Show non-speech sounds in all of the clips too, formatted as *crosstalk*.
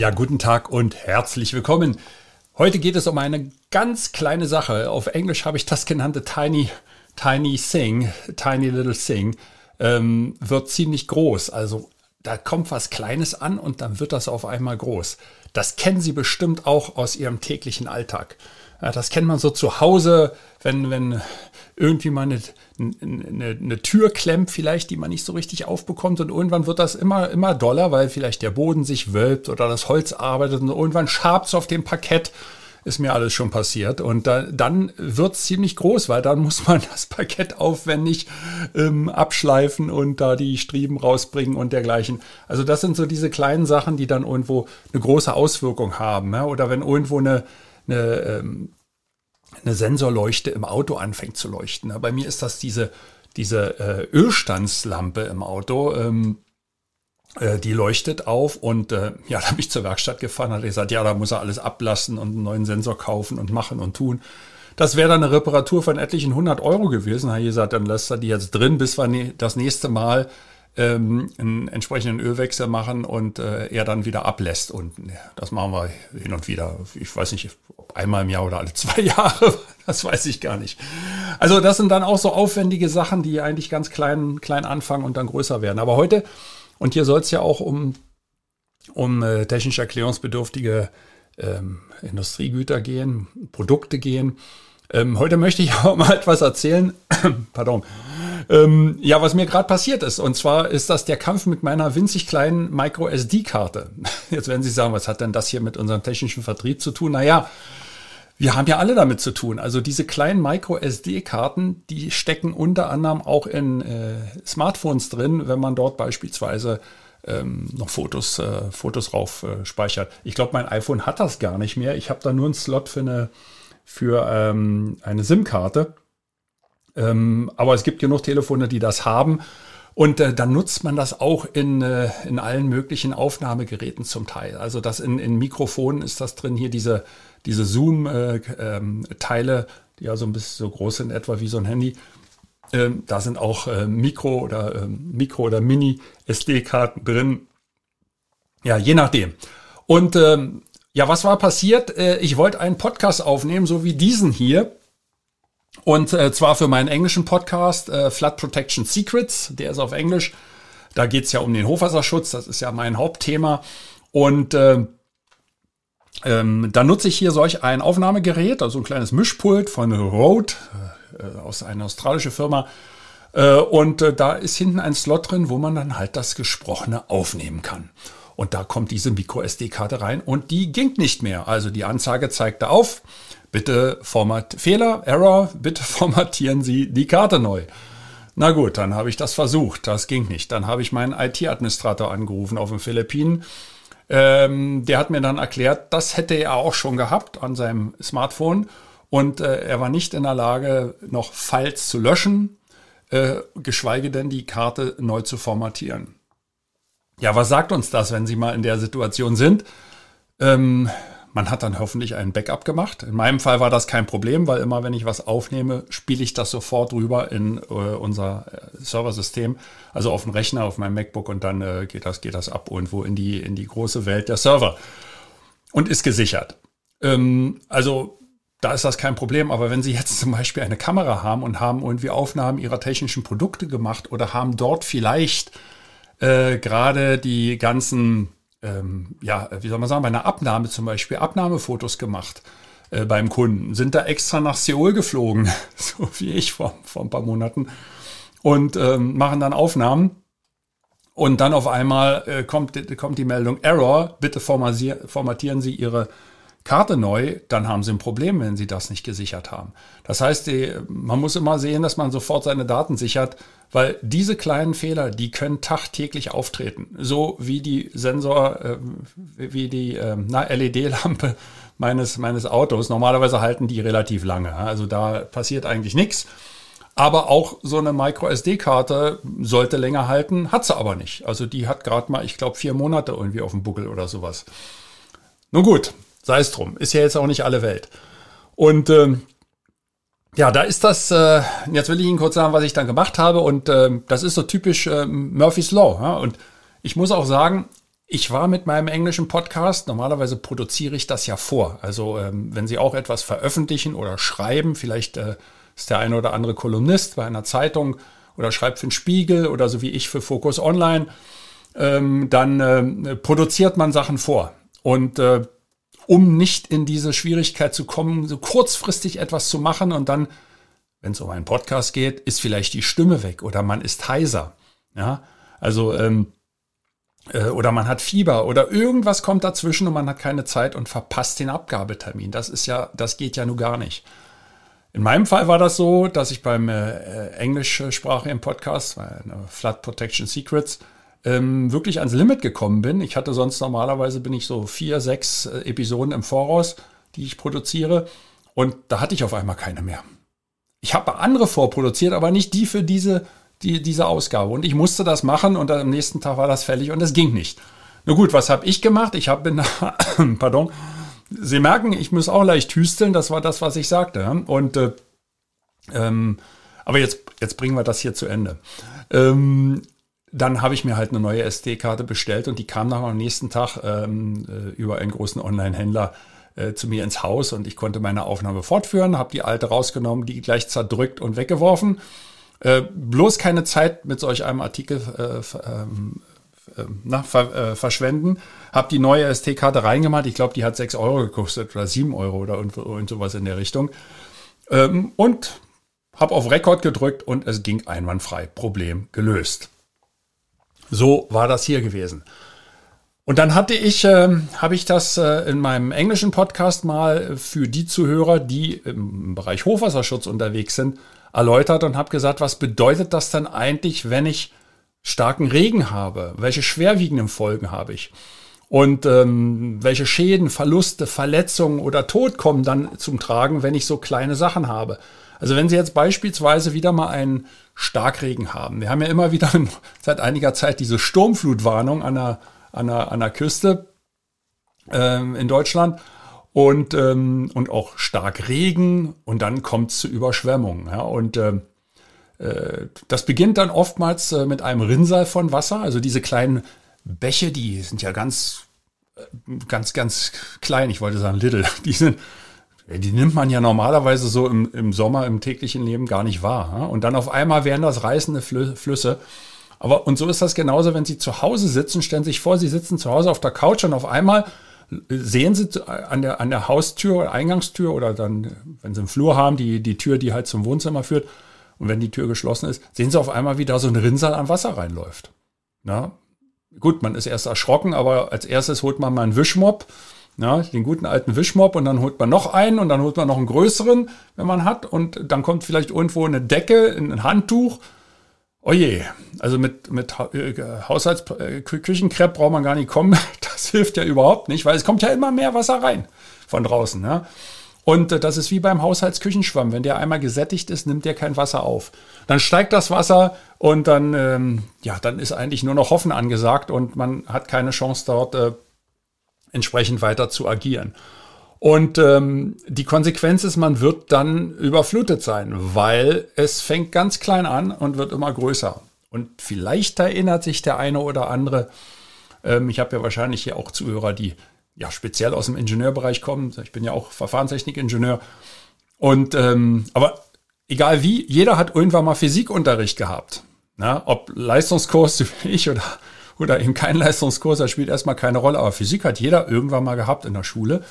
Ja, guten Tag und herzlich willkommen. Heute geht es um eine ganz kleine Sache. Auf Englisch habe ich das genannte Tiny, Tiny Thing, Tiny Little Thing, ähm, wird ziemlich groß. Also da kommt was Kleines an und dann wird das auf einmal groß. Das kennen Sie bestimmt auch aus Ihrem täglichen Alltag. Das kennt man so zu Hause, wenn, wenn irgendwie mal eine, eine, eine Tür klemmt, vielleicht, die man nicht so richtig aufbekommt. Und irgendwann wird das immer, immer doller, weil vielleicht der Boden sich wölbt oder das Holz arbeitet und irgendwann schabt es auf dem Parkett. Ist mir alles schon passiert. Und da, dann wird es ziemlich groß, weil dann muss man das Parkett aufwendig ähm, abschleifen und da die Strieben rausbringen und dergleichen. Also das sind so diese kleinen Sachen, die dann irgendwo eine große Auswirkung haben. Ja? Oder wenn irgendwo eine eine, ähm, eine Sensorleuchte im Auto anfängt zu leuchten. Bei mir ist das diese, diese äh, Ölstandslampe im Auto. Ähm, äh, die leuchtet auf und äh, ja, *laughs* da bin ich zur Werkstatt gefahren, hat gesagt, ja, da muss er alles ablassen und einen neuen Sensor kaufen und machen und tun. Das wäre dann eine Reparatur von etlichen 100 Euro gewesen. Ich gesagt, dann lässt er die jetzt drin, bis wir ne das nächste Mal ähm, einen entsprechenden Ölwechsel machen und äh, er dann wieder ablässt. Und ja, das machen wir hin und wieder. Ich weiß nicht, ob einmal im Jahr oder alle *laughs* zwei Jahre, das weiß ich gar nicht. Also das sind dann auch so aufwendige Sachen, die eigentlich ganz klein, klein anfangen und dann größer werden. Aber heute, und hier soll es ja auch um, um äh, technisch erklärungsbedürftige ähm, Industriegüter gehen, Produkte gehen. Ähm, heute möchte ich *laughs* auch mal etwas erzählen, pardon, ähm, ja, was mir gerade passiert ist. Und zwar ist das der Kampf mit meiner winzig kleinen Micro-SD-Karte. *laughs* Jetzt werden Sie sagen, was hat denn das hier mit unserem technischen Vertrieb zu tun? Naja, wir haben ja alle damit zu tun. Also diese kleinen Micro-SD-Karten, die stecken unter anderem auch in äh, Smartphones drin, wenn man dort beispielsweise ähm, noch Fotos, äh, Fotos rauf äh, speichert. Ich glaube, mein iPhone hat das gar nicht mehr. Ich habe da nur einen Slot für eine, für ähm, eine SIM-Karte. Ähm, aber es gibt genug Telefone, die das haben. Und äh, dann nutzt man das auch in, äh, in allen möglichen Aufnahmegeräten zum Teil. Also das in, in Mikrofonen ist das drin, hier diese, diese Zoom-Teile, äh, ähm, die ja so ein bisschen so groß sind, etwa wie so ein Handy. Ähm, da sind auch äh, Mikro- oder ähm, Mikro- oder Mini-SD-Karten drin. Ja, je nachdem. Und ähm, ja, was war passiert? Äh, ich wollte einen Podcast aufnehmen, so wie diesen hier. Und äh, zwar für meinen englischen Podcast äh, Flood Protection Secrets, der ist auf Englisch. Da geht's ja um den Hochwasserschutz, das ist ja mein Hauptthema. Und äh, ähm, da nutze ich hier solch ein Aufnahmegerät, also ein kleines Mischpult von Rode, äh, aus einer australischen Firma. Äh, und äh, da ist hinten ein Slot drin, wo man dann halt das Gesprochene aufnehmen kann. Und da kommt diese Micro-SD-Karte rein und die ging nicht mehr. Also die Anzeige zeigte auf, Bitte Format Fehler, Error, bitte *laughs* formatieren Sie die Karte neu. Na gut, dann habe ich das versucht. Das ging nicht. Dann habe ich meinen IT-Administrator angerufen auf den Philippinen. Ähm, der hat mir dann erklärt, das hätte er auch schon gehabt an seinem Smartphone und äh, er war nicht in der Lage, noch Files zu löschen, äh, geschweige denn die Karte neu zu formatieren. Ja, was sagt uns das, wenn Sie mal in der Situation sind? Ähm, man hat dann hoffentlich ein Backup gemacht. In meinem Fall war das kein Problem, weil immer wenn ich was aufnehme, spiele ich das sofort rüber in äh, unser äh, Serversystem, also auf dem Rechner, auf meinem MacBook und dann äh, geht das geht das ab irgendwo in die in die große Welt der Server und ist gesichert. Ähm, also da ist das kein Problem. Aber wenn Sie jetzt *laughs* zum Beispiel eine Kamera haben und haben irgendwie Aufnahmen Ihrer technischen Produkte gemacht oder haben dort vielleicht äh, gerade die ganzen ähm, ja, wie soll man sagen, bei einer Abnahme zum Beispiel Abnahmefotos gemacht äh, beim Kunden, sind da extra nach Seoul geflogen, *laughs* so wie ich vor, vor ein paar Monaten, und ähm, machen dann Aufnahmen. Und dann auf einmal äh, kommt, kommt die Meldung Error, bitte formatieren Sie Ihre Karte neu, dann haben Sie ein Problem, wenn Sie das nicht gesichert haben. Das heißt, die, man muss immer sehen, dass man sofort seine Daten sichert, Weil diese kleinen Fehler, die können tagtäglich auftreten. So wie die Sensor, äh, wie die äh, LED-Lampe *laughs* meines, meines Autos. Normalerweise halten die relativ lange. Also da passiert eigentlich nichts. Aber auch so eine Micro-SD-Karte sollte länger halten, hat sie aber nicht. Also die hat gerade mal, ich glaube, vier Monate irgendwie auf dem Buckel oder sowas. Nun gut, sei es drum. Ist ja jetzt auch nicht alle Welt. Und ähm, ja, da ist das, äh, jetzt will ich Ihnen kurz sagen, was ich dann gemacht habe. Und äh, das ist so typisch äh, Murphy's Law. Ja? Und ich muss auch sagen, ich war mit meinem englischen Podcast, normalerweise produziere ich das ja vor. Also ähm, wenn Sie auch etwas veröffentlichen oder schreiben, vielleicht äh, ist der eine oder andere Kolumnist bei einer Zeitung oder schreibt für den Spiegel oder so wie ich für Focus Online, ähm, dann äh, produziert man Sachen vor. Und äh, um nicht in diese Schwierigkeit zu kommen, so kurzfristig etwas zu machen und dann, wenn es um einen Podcast geht, ist vielleicht die Stimme weg oder man ist heiser. Ja, also ähm, äh, oder man hat Fieber oder irgendwas kommt dazwischen und man hat keine Zeit und verpasst den Abgabetermin. Das ist ja, das geht ja nur gar nicht. In meinem Fall war das so, dass ich beim äh, englischsprachigen Podcast, bei Flood Protection Secrets, ähm, wirklich ans Limit gekommen bin. Ich hatte sonst normalerweise bin ich so vier, sechs äh, Episoden im Voraus, die ich produziere. Und da hatte ich auf einmal keine mehr. Ich habe andere vorproduziert, aber nicht die für diese, die, diese Ausgabe. Und ich musste das machen und am nächsten Tag war das fällig und es ging nicht. Na gut, was habe ich gemacht? Ich habe, *coughs* pardon, Sie merken, ich muss auch leicht hüsteln. Das war das, was ich sagte. Und äh, ähm, aber jetzt, jetzt bringen wir das hier zu Ende. Ähm, dann habe ich mir halt eine neue SD-Karte bestellt und die kam dann am nächsten Tag ähm, äh, über einen großen Online-Händler äh, zu mir ins Haus und ich konnte meine Aufnahme fortführen, habe die alte rausgenommen, die gleich zerdrückt und weggeworfen. Äh, bloß keine Zeit mit solch einem Artikel äh, ähm, äh, na, ver, äh, verschwenden. Habe die neue SD-Karte reingemacht. Ich glaube, die hat 6 Euro gekostet oder 7 Euro oder und, und sowas in der Richtung. Ähm, und habe auf Rekord gedrückt und es ging einwandfrei. Problem gelöst. So war das hier gewesen. Und dann hatte ich, äh, habe ich das äh, in meinem englischen Podcast mal für die Zuhörer, die im Bereich Hochwasserschutz unterwegs sind, erläutert und habe gesagt, was bedeutet das denn eigentlich, wenn ich starken Regen habe? Welche schwerwiegenden Folgen habe ich? Und ähm, welche Schäden, Verluste, Verletzungen oder Tod kommen dann zum Tragen, wenn ich so kleine Sachen habe? Also wenn Sie jetzt beispielsweise wieder mal einen Starkregen haben. Wir haben ja immer wieder *laughs* seit einiger Zeit diese Sturmflutwarnung an der, an der, an der Küste ähm, in Deutschland und, ähm, und auch stark Regen und dann kommt es zu Überschwemmungen. Ja? Und ähm, äh, das beginnt dann oftmals äh, mit einem Rinnsal von Wasser. Also diese kleinen Bäche, die sind ja ganz, äh, ganz, ganz klein. Ich wollte sagen little. *laughs* Die sind die nimmt man ja normalerweise so im, im Sommer im täglichen Leben gar nicht wahr. Und dann auf einmal werden das reißende Flüsse. Aber und so ist das genauso, wenn Sie zu Hause sitzen, stellen Sie sich vor, Sie sitzen zu Hause auf der Couch und auf einmal sehen Sie an der, an der Haustür, Eingangstür oder dann, wenn Sie einen Flur haben, die, die Tür, die halt zum Wohnzimmer führt, und wenn die Tür geschlossen ist, sehen Sie auf einmal, wie da so ein Rinnsal an Wasser reinläuft. Na, gut, man ist erst erschrocken, aber als erstes holt man mal einen Wischmopp ja, den guten alten Wischmopp und dann holt man noch einen und dann holt man noch einen größeren, wenn man hat. Und dann kommt vielleicht irgendwo eine Decke, ein Handtuch. Oje, also mit, mit äh, Haushaltsküchenkrepp äh, braucht man gar nicht kommen. *laughs* Das hilft ja überhaupt nicht, weil es kommt ja immer mehr Wasser rein von draußen. Ja? Und äh, das ist wie beim Haushaltsküchenschwamm. Wenn der einmal gesättigt ist, nimmt der kein Wasser auf. Dann steigt das Wasser und dann, ähm, ja, dann ist eigentlich nur noch Hoffen angesagt und man hat keine Chance dort äh, entsprechend weiter zu agieren. Und ähm, die Konsequenz ist, man wird dann überflutet sein, weil es fängt ganz klein an und wird immer größer. Und vielleicht erinnert sich der eine oder andere, ähm, ich habe ja wahrscheinlich hier auch Zuhörer, die ja speziell aus dem Ingenieurbereich kommen. Ich bin ja auch Verfahrenstechnikingenieur. Und ähm, aber egal wie, jeder hat irgendwann mal Physikunterricht gehabt. Na, ob Leistungskurs *laughs* wie ich oder oder eben kein Leistungskurs, das spielt erstmal keine Rolle. Aber Physik hat jeder irgendwann mal gehabt in der Schule.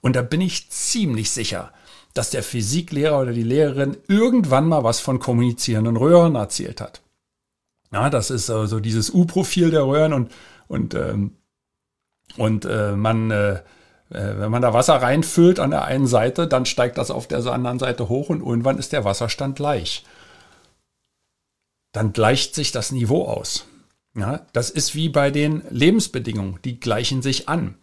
Und da bin ich ziemlich sicher, dass der Physiklehrer oder die Lehrerin irgendwann mal was von kommunizierenden Röhren erzählt hat. Ja, das ist so also dieses U-Profil der Röhren und, und, ähm, und äh, man, äh, äh, wenn man da Wasser reinfüllt an der einen Seite, dann steigt das auf der anderen Seite hoch und irgendwann ist der Wasserstand gleich. dann gleicht sich das Niveau aus. Ja, das ist wie bei den Lebensbedingungen, die gleichen sich an.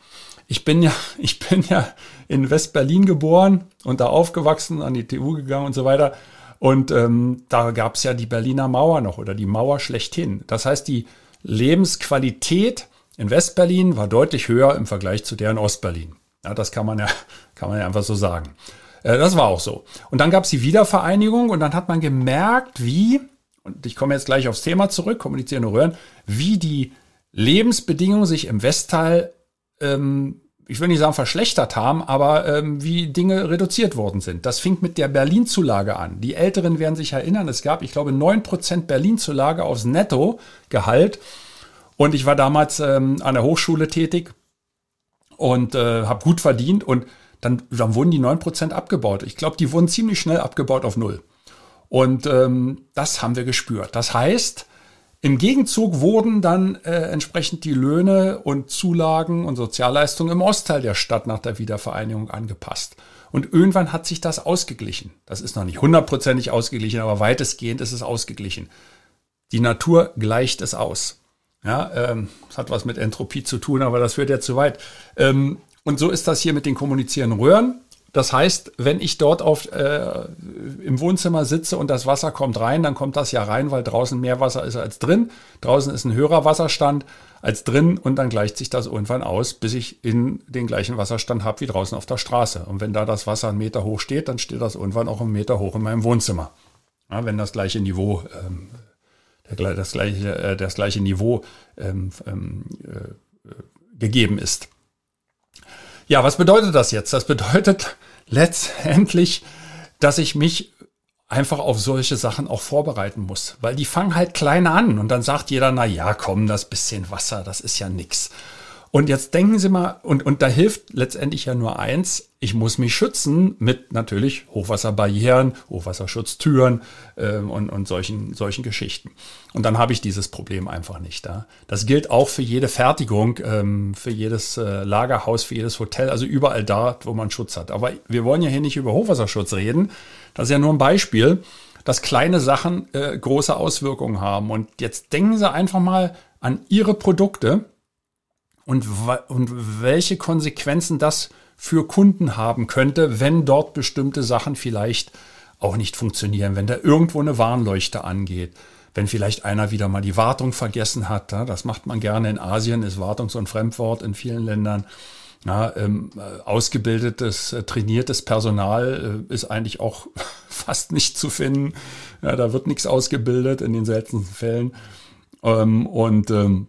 Ich bin ja, *laughs* ich bin ja in West-Berlin geboren und da aufgewachsen, an die TU gegangen und so weiter. Und ähm, da gab es ja die Berliner Mauer noch oder die Mauer schlechthin. Das heißt, die Lebensqualität in West-Berlin war deutlich höher im Vergleich zu der in Ost-Berlin. Ja, das kann man ja, *laughs* kann man ja einfach so sagen. Äh, das war auch so. Und dann gab es die Wiedervereinigung und dann hat man gemerkt, wie, und ich komme jetzt gleich aufs Thema zurück, kommunizierende Röhren, wie die Lebensbedingungen sich im Westteil, ähm, ich will nicht sagen verschlechtert haben, aber ähm, wie Dinge reduziert worden sind. Das fing mit der Berlin-Zulage an. Die Älteren werden sich erinnern, es gab, ich glaube, 9% Berlin-Zulage aufs Netto-Gehalt. Und ich war damals ähm, an der Hochschule tätig und äh, habe gut verdient und dann, dann wurden die 9% abgebaut. Ich glaube, die wurden ziemlich schnell abgebaut auf Null. Und ähm, das haben wir gespürt. Das heißt, im Gegenzug wurden dann äh, entsprechend die Löhne und Zulagen und Sozialleistungen im Ostteil der Stadt nach der Wiedervereinigung angepasst. Und irgendwann hat sich das ausgeglichen. Das ist noch nicht hundertprozentig ausgeglichen, aber weitestgehend ist es ausgeglichen. Die Natur gleicht es aus. Ja, ähm, das hat was mit Entropie zu tun, aber das führt ja zu weit. Ähm, und so ist das hier mit den kommunizierenden Röhren. Das heißt, wenn ich dort auf, äh, im Wohnzimmer sitze und das Wasser kommt rein, dann kommt das ja rein, weil draußen mehr Wasser ist als drin. Draußen ist ein höherer Wasserstand als drin und dann gleicht sich das irgendwann aus, bis ich in den gleichen Wasserstand habe wie draußen auf der Straße. Und wenn da das Wasser einen Meter hoch steht, dann steht das irgendwann auch einen Meter hoch in meinem Wohnzimmer. Ja, wenn das gleiche Niveau, ähm, das, gleiche, äh, das gleiche Niveau ähm, ähm, äh, gegeben ist. Ja, was bedeutet das jetzt? Das bedeutet *laughs* letztendlich, dass ich mich einfach auf solche Sachen auch vorbereiten muss, weil die fangen halt klein an und dann sagt jeder, na ja, komm, das bisschen Wasser, das ist ja nix. Und jetzt denken Sie mal, und, und da hilft letztendlich ja nur eins, ich muss mich schützen mit natürlich Hochwasserbarrieren, Hochwasserschutztüren äh, und, und solchen, solchen Geschichten. Und dann habe ich dieses Problem einfach nicht da. Das gilt auch für jede Fertigung, ähm, für jedes äh, Lagerhaus, für jedes Hotel, also überall da, wo man Schutz hat. Aber wir wollen ja hier nicht über Hochwasserschutz reden. Das ist ja nur ein Beispiel, dass kleine Sachen äh, große Auswirkungen haben. Und jetzt denken Sie einfach mal an Ihre Produkte und, und welche Konsequenzen das für Kunden haben könnte, wenn dort bestimmte Sachen vielleicht auch nicht funktionieren, wenn da irgendwo eine Warnleuchte angeht, wenn vielleicht einer wieder mal die Wartung vergessen hat. Das macht man gerne in Asien, ist Wartung so ein Fremdwort in vielen Ländern. Ja, ähm, äh, ausgebildetes, äh, trainiertes Personal äh, ist eigentlich auch *laughs* fast nicht zu finden. Ja, da wird nichts ausgebildet in den seltensten Fällen. Ähm, und ähm,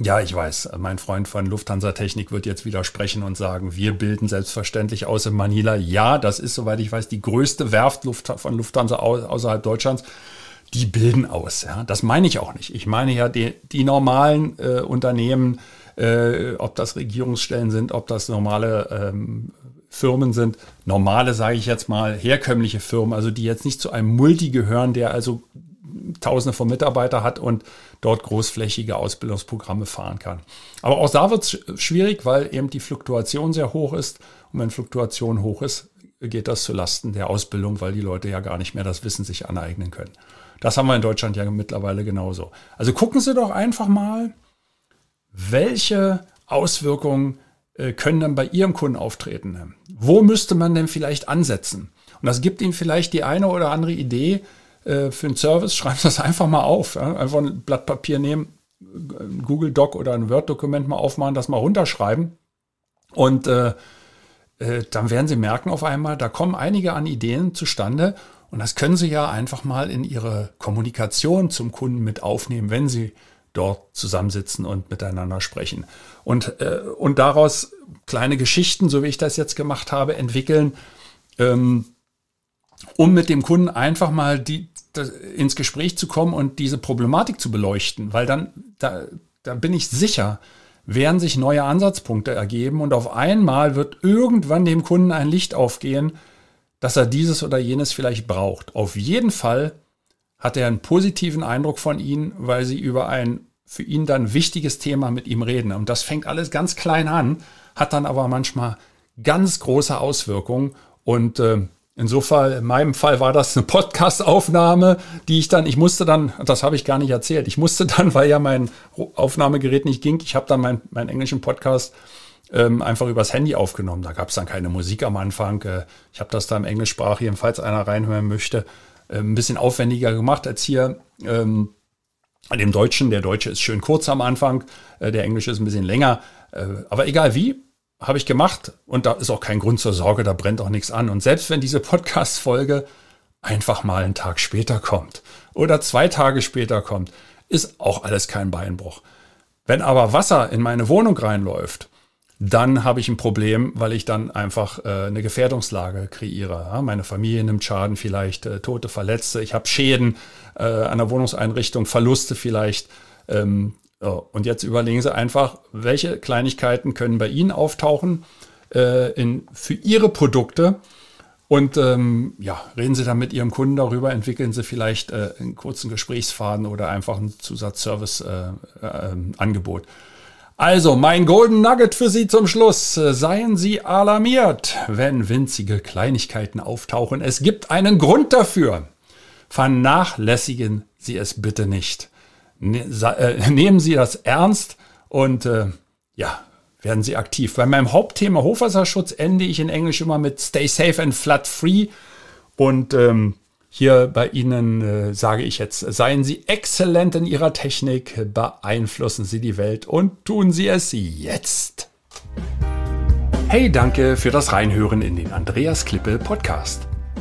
ja, ich weiß, mein Freund von Lufthansa Technik wird jetzt widersprechen und sagen, wir bilden selbstverständlich aus in Manila. Ja, das ist, soweit ich weiß, die größte Werft von Lufthansa außerhalb Deutschlands. Die bilden aus. Ja. Das meine ich auch nicht. Ich meine ja die, die normalen äh, Unternehmen, äh, ob das Regierungsstellen sind, ob das normale ähm, Firmen sind. Normale, sage ich jetzt mal, herkömmliche Firmen, also die jetzt nicht zu einem Multi gehören, der also Tausende von Mitarbeitern hat und dort großflächige Ausbildungsprogramme fahren kann. Aber auch da wird es schwierig, weil eben die Fluktuation sehr hoch ist. Und wenn Fluktuation hoch ist, geht das zu Lasten der Ausbildung, weil die Leute ja gar nicht mehr das Wissen sich aneignen können. Das haben wir in Deutschland ja mittlerweile genauso. Also gucken Sie doch einfach mal, welche Auswirkungen äh, können dann bei Ihrem Kunden auftreten. Wo müsste man denn vielleicht ansetzen? Und das gibt Ihnen vielleicht die eine oder andere Idee, äh, für einen Service, *laughs* schreiben Sie das einfach mal auf. Ja? Einfach ein Blatt Papier nehmen, ein Google Doc oder ein Word-Dokument mal aufmachen, das mal runterschreiben. Und äh, äh, dann werden Sie merken auf einmal, da kommen einige an Ideen zustande. Und das können Sie ja einfach mal in Ihre Kommunikation zum Kunden mit aufnehmen, wenn Sie dort zusammensitzen und miteinander sprechen. Und, äh, und daraus kleine Geschichten, so wie ich das jetzt gemacht habe, entwickeln, ähm, um mit dem Kunden einfach mal die, das, ins Gespräch zu kommen und diese Problematik zu beleuchten, weil dann, da, da bin ich sicher, werden sich neue Ansatzpunkte ergeben und auf einmal wird irgendwann dem Kunden ein Licht aufgehen, dass er dieses oder jenes vielleicht braucht. Auf jeden Fall hat er einen positiven Eindruck von Ihnen, weil Sie über ein für ihn dann wichtiges Thema mit ihm reden. Und das fängt alles ganz klein an, hat dann aber manchmal ganz große Auswirkungen und äh, Insofern, in meinem Fall war das eine Podcast-Aufnahme, die ich dann, ich musste dann, das habe ich gar nicht erzählt, ich musste dann, weil ja mein Aufnahmegerät nicht ging, ich habe dann meinen mein englischen Podcast ähm, einfach übers Handy aufgenommen. Da gab es dann keine Musik am Anfang. Äh, ich habe das da im Englischsprachigen, falls einer reinhören möchte, äh, ein bisschen aufwendiger gemacht als hier. Ähm, an dem Deutschen, der Deutsche ist schön kurz am Anfang, äh, der Englische ist ein bisschen länger. Äh, aber egal wie, habe ich gemacht und da ist auch kein Grund zur Sorge, da brennt auch nichts an. Und selbst wenn diese Podcast-Folge einfach mal einen Tag später kommt oder zwei Tage später kommt, ist auch alles kein Beinbruch. Wenn aber Wasser in meine Wohnung reinläuft, dann habe ich ein Problem, weil ich dann einfach äh, eine Gefährdungslage kreiere. Ja, meine Familie nimmt Schaden, vielleicht äh, Tote, Verletzte. Ich habe Schäden äh, an der Wohnungseinrichtung, Verluste vielleicht. Ähm, so, und jetzt überlegen Sie einfach, welche Kleinigkeiten können bei Ihnen auftauchen äh, in, für Ihre Produkte. Und ähm, ja, reden Sie dann mit Ihrem Kunden darüber, entwickeln Sie vielleicht äh, einen kurzen Gesprächsfaden oder einfach ein Zusatzservice-Angebot. Äh, also, mein Golden Nugget für Sie zum Schluss. Seien Sie alarmiert, wenn winzige Kleinigkeiten auftauchen. Es gibt einen Grund dafür. Vernachlässigen Sie es bitte nicht. Ne, äh, *laughs* nehmen Sie das ernst und äh, ja, werden Sie aktiv. Bei meinem Hauptthema Hochwasserschutz ende ich in Englisch immer mit Stay safe and flood free. Und ähm, hier bei Ihnen äh, sage ich jetzt, seien Sie exzellent in Ihrer Technik, beeinflussen Sie die Welt und tun Sie es jetzt. Hey, danke für das Reinhören in den Andreas Klippe Podcast.